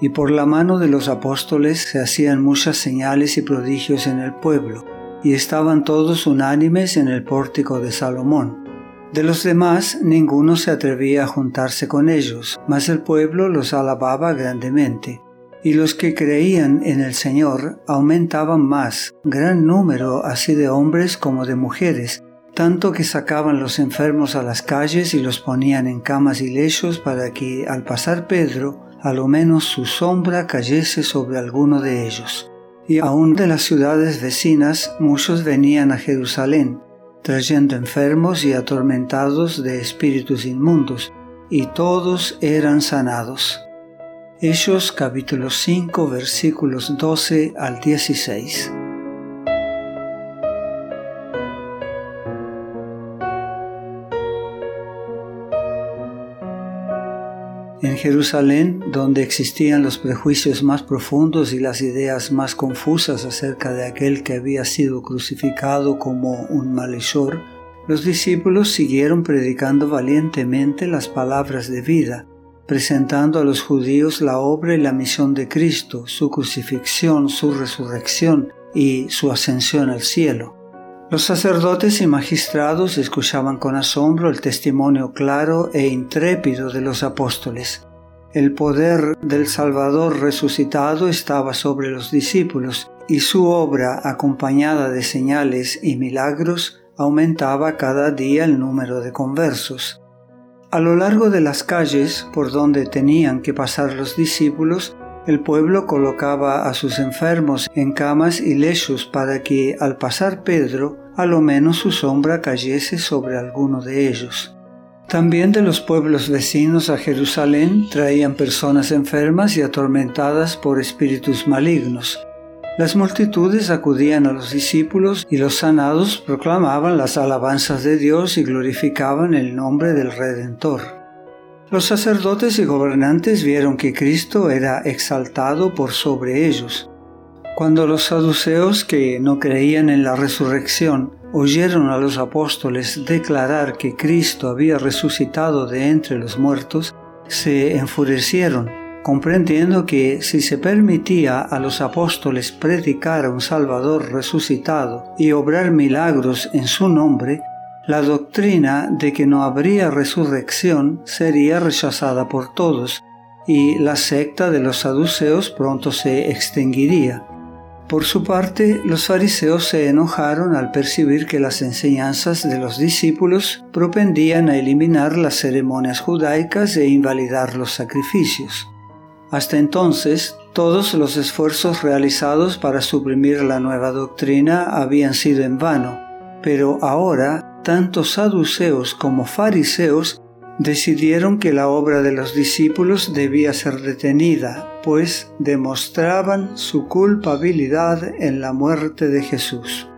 y por la mano de los apóstoles se hacían muchas señales y prodigios en el pueblo, y estaban todos unánimes en el pórtico de Salomón. De los demás ninguno se atrevía a juntarse con ellos, mas el pueblo los alababa grandemente. Y los que creían en el Señor aumentaban más, gran número así de hombres como de mujeres, tanto que sacaban los enfermos a las calles y los ponían en camas y lechos para que, al pasar Pedro, a lo menos su sombra cayese sobre alguno de ellos. Y aun de las ciudades vecinas muchos venían a Jerusalén, trayendo enfermos y atormentados de espíritus inmundos, y todos eran sanados. Hechos capítulo 5 versículos 12 al 16. En Jerusalén, donde existían los prejuicios más profundos y las ideas más confusas acerca de aquel que había sido crucificado como un malhechor, los discípulos siguieron predicando valientemente las palabras de vida, presentando a los judíos la obra y la misión de Cristo, su crucifixión, su resurrección y su ascensión al cielo. Los sacerdotes y magistrados escuchaban con asombro el testimonio claro e intrépido de los apóstoles. El poder del Salvador resucitado estaba sobre los discípulos y su obra, acompañada de señales y milagros, aumentaba cada día el número de conversos. A lo largo de las calles por donde tenían que pasar los discípulos, el pueblo colocaba a sus enfermos en camas y lechos para que, al pasar Pedro, a lo menos su sombra cayese sobre alguno de ellos. También de los pueblos vecinos a Jerusalén traían personas enfermas y atormentadas por espíritus malignos. Las multitudes acudían a los discípulos y los sanados proclamaban las alabanzas de Dios y glorificaban el nombre del Redentor. Los sacerdotes y gobernantes vieron que Cristo era exaltado por sobre ellos. Cuando los saduceos que no creían en la resurrección oyeron a los apóstoles declarar que Cristo había resucitado de entre los muertos, se enfurecieron, comprendiendo que si se permitía a los apóstoles predicar a un Salvador resucitado y obrar milagros en su nombre, la doctrina de que no habría resurrección sería rechazada por todos y la secta de los saduceos pronto se extinguiría. Por su parte, los fariseos se enojaron al percibir que las enseñanzas de los discípulos propendían a eliminar las ceremonias judaicas e invalidar los sacrificios. Hasta entonces, todos los esfuerzos realizados para suprimir la nueva doctrina habían sido en vano, pero ahora tanto saduceos como fariseos decidieron que la obra de los discípulos debía ser detenida, pues demostraban su culpabilidad en la muerte de Jesús.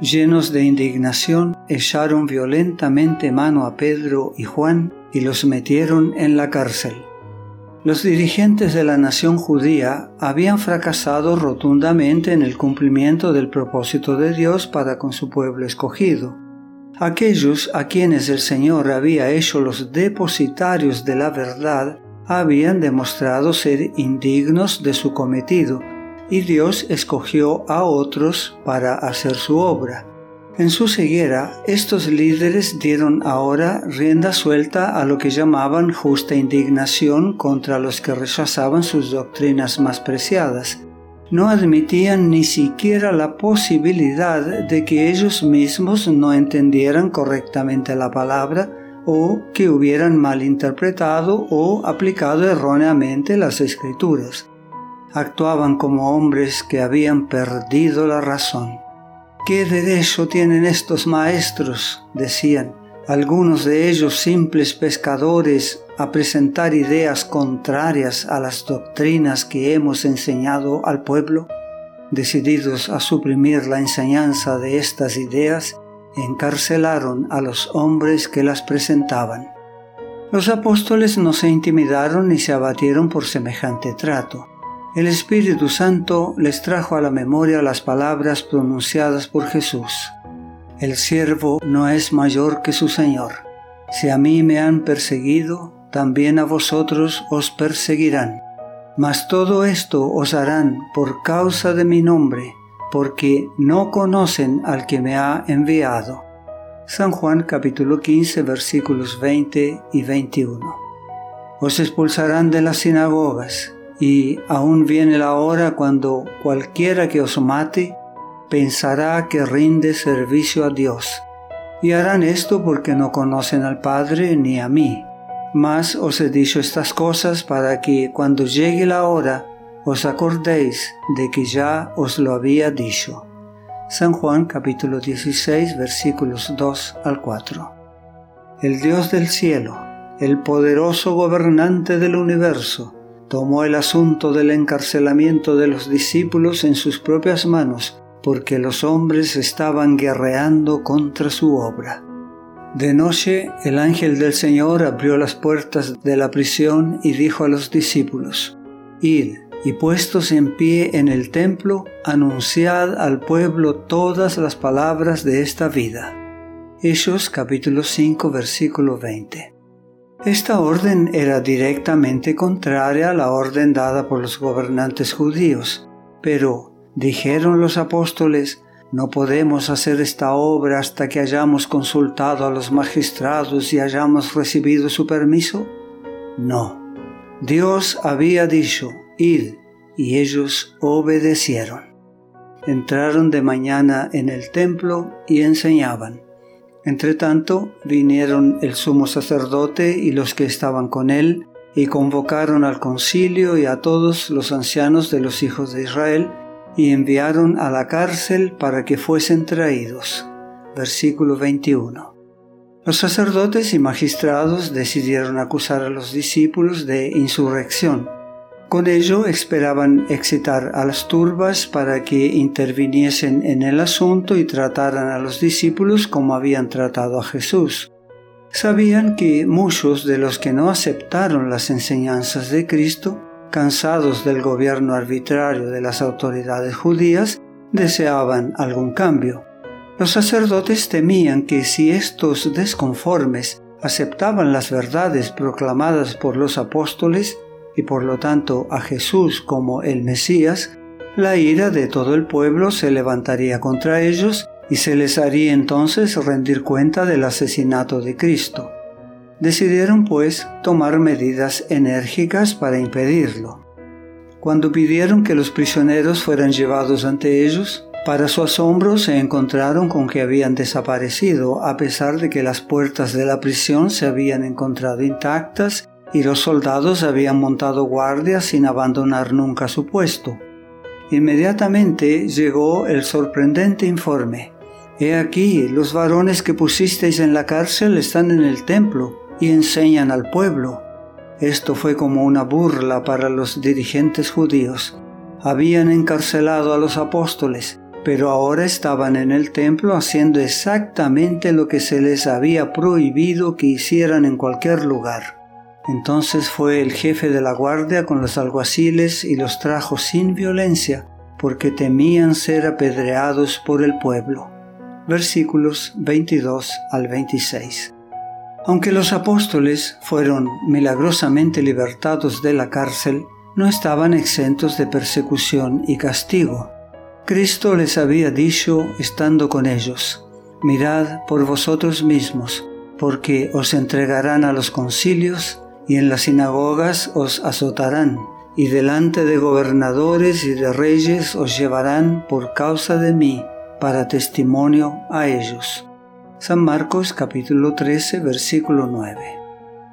Llenos de indignación, echaron violentamente mano a Pedro y Juan y los metieron en la cárcel. Los dirigentes de la nación judía habían fracasado rotundamente en el cumplimiento del propósito de Dios para con su pueblo escogido Aquellos a quienes el Señor había hecho los depositarios de la verdad habían demostrado ser indignos de su cometido, y Dios escogió a otros para hacer su obra. En su ceguera, estos líderes dieron ahora rienda suelta a lo que llamaban justa indignación contra los que rechazaban sus doctrinas más preciadas, no admitían ni siquiera la posibilidad de que ellos mismos no entendieran correctamente la palabra o que hubieran malinterpretado o aplicado erróneamente las escrituras. Actuaban como hombres que habían perdido la razón. ¿Qué derecho tienen estos maestros? decían algunos de ellos simples pescadores, a presentar ideas contrarias a las doctrinas que hemos enseñado al pueblo, decididos a suprimir la enseñanza de estas ideas, encarcelaron a los hombres que las presentaban. Los apóstoles no se intimidaron ni se abatieron por semejante trato. El Espíritu Santo les trajo a la memoria las palabras pronunciadas por Jesús. El siervo no es mayor que su Señor. Si a mí me han perseguido, también a vosotros os perseguirán. Mas todo esto os harán por causa de mi nombre, porque no conocen al que me ha enviado. San Juan capítulo 15 versículos 20 y 21. Os expulsarán de las sinagogas, y aún viene la hora cuando cualquiera que os mate pensará que rinde servicio a Dios. Y harán esto porque no conocen al Padre ni a mí. Mas os he dicho estas cosas para que cuando llegue la hora os acordéis de que ya os lo había dicho. San Juan capítulo 16 versículos 2 al 4. El Dios del cielo, el poderoso gobernante del universo, tomó el asunto del encarcelamiento de los discípulos en sus propias manos, porque los hombres estaban guerreando contra su obra. De noche el ángel del Señor abrió las puertas de la prisión y dijo a los discípulos, Id y puestos en pie en el templo, anunciad al pueblo todas las palabras de esta vida. Hechos capítulo 5 versículo 20. Esta orden era directamente contraria a la orden dada por los gobernantes judíos, pero, dijeron los apóstoles, no podemos hacer esta obra hasta que hayamos consultado a los magistrados y hayamos recibido su permiso. No. Dios había dicho, id, y ellos obedecieron. Entraron de mañana en el templo y enseñaban. Entretanto vinieron el sumo sacerdote y los que estaban con él, y convocaron al concilio y a todos los ancianos de los hijos de Israel, y enviaron a la cárcel para que fuesen traídos. Versículo 21. Los sacerdotes y magistrados decidieron acusar a los discípulos de insurrección con ello esperaban excitar a las turbas para que interviniesen en el asunto y trataran a los discípulos como habían tratado a Jesús. Sabían que muchos de los que no aceptaron las enseñanzas de Cristo, cansados del gobierno arbitrario de las autoridades judías, deseaban algún cambio. Los sacerdotes temían que si estos desconformes aceptaban las verdades proclamadas por los apóstoles, y por lo tanto a Jesús como el Mesías, la ira de todo el pueblo se levantaría contra ellos y se les haría entonces rendir cuenta del asesinato de Cristo. Decidieron pues tomar medidas enérgicas para impedirlo. Cuando pidieron que los prisioneros fueran llevados ante ellos, para su asombro se encontraron con que habían desaparecido a pesar de que las puertas de la prisión se habían encontrado intactas y los soldados habían montado guardia sin abandonar nunca su puesto. Inmediatamente llegó el sorprendente informe. He aquí, los varones que pusisteis en la cárcel están en el templo y enseñan al pueblo. Esto fue como una burla para los dirigentes judíos. Habían encarcelado a los apóstoles, pero ahora estaban en el templo haciendo exactamente lo que se les había prohibido que hicieran en cualquier lugar. Entonces fue el jefe de la guardia con los alguaciles y los trajo sin violencia, porque temían ser apedreados por el pueblo. Versículos 22 al 26. Aunque los apóstoles fueron milagrosamente libertados de la cárcel, no estaban exentos de persecución y castigo. Cristo les había dicho, estando con ellos, Mirad por vosotros mismos, porque os entregarán a los concilios y en las sinagogas os azotarán, y delante de gobernadores y de reyes os llevarán por causa de mí, para testimonio a ellos. San Marcos capítulo 13 versículo 9.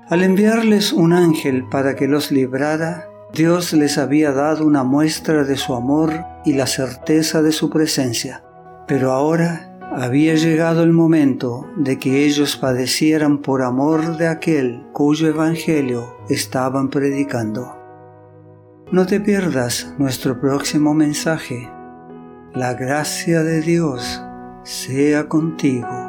Al enviarles un ángel para que los librara, Dios les había dado una muestra de su amor y la certeza de su presencia. Pero ahora había llegado el momento de que ellos padecieran por amor de aquel cuyo evangelio estaban predicando. No te pierdas nuestro próximo mensaje. La gracia de Dios sea contigo.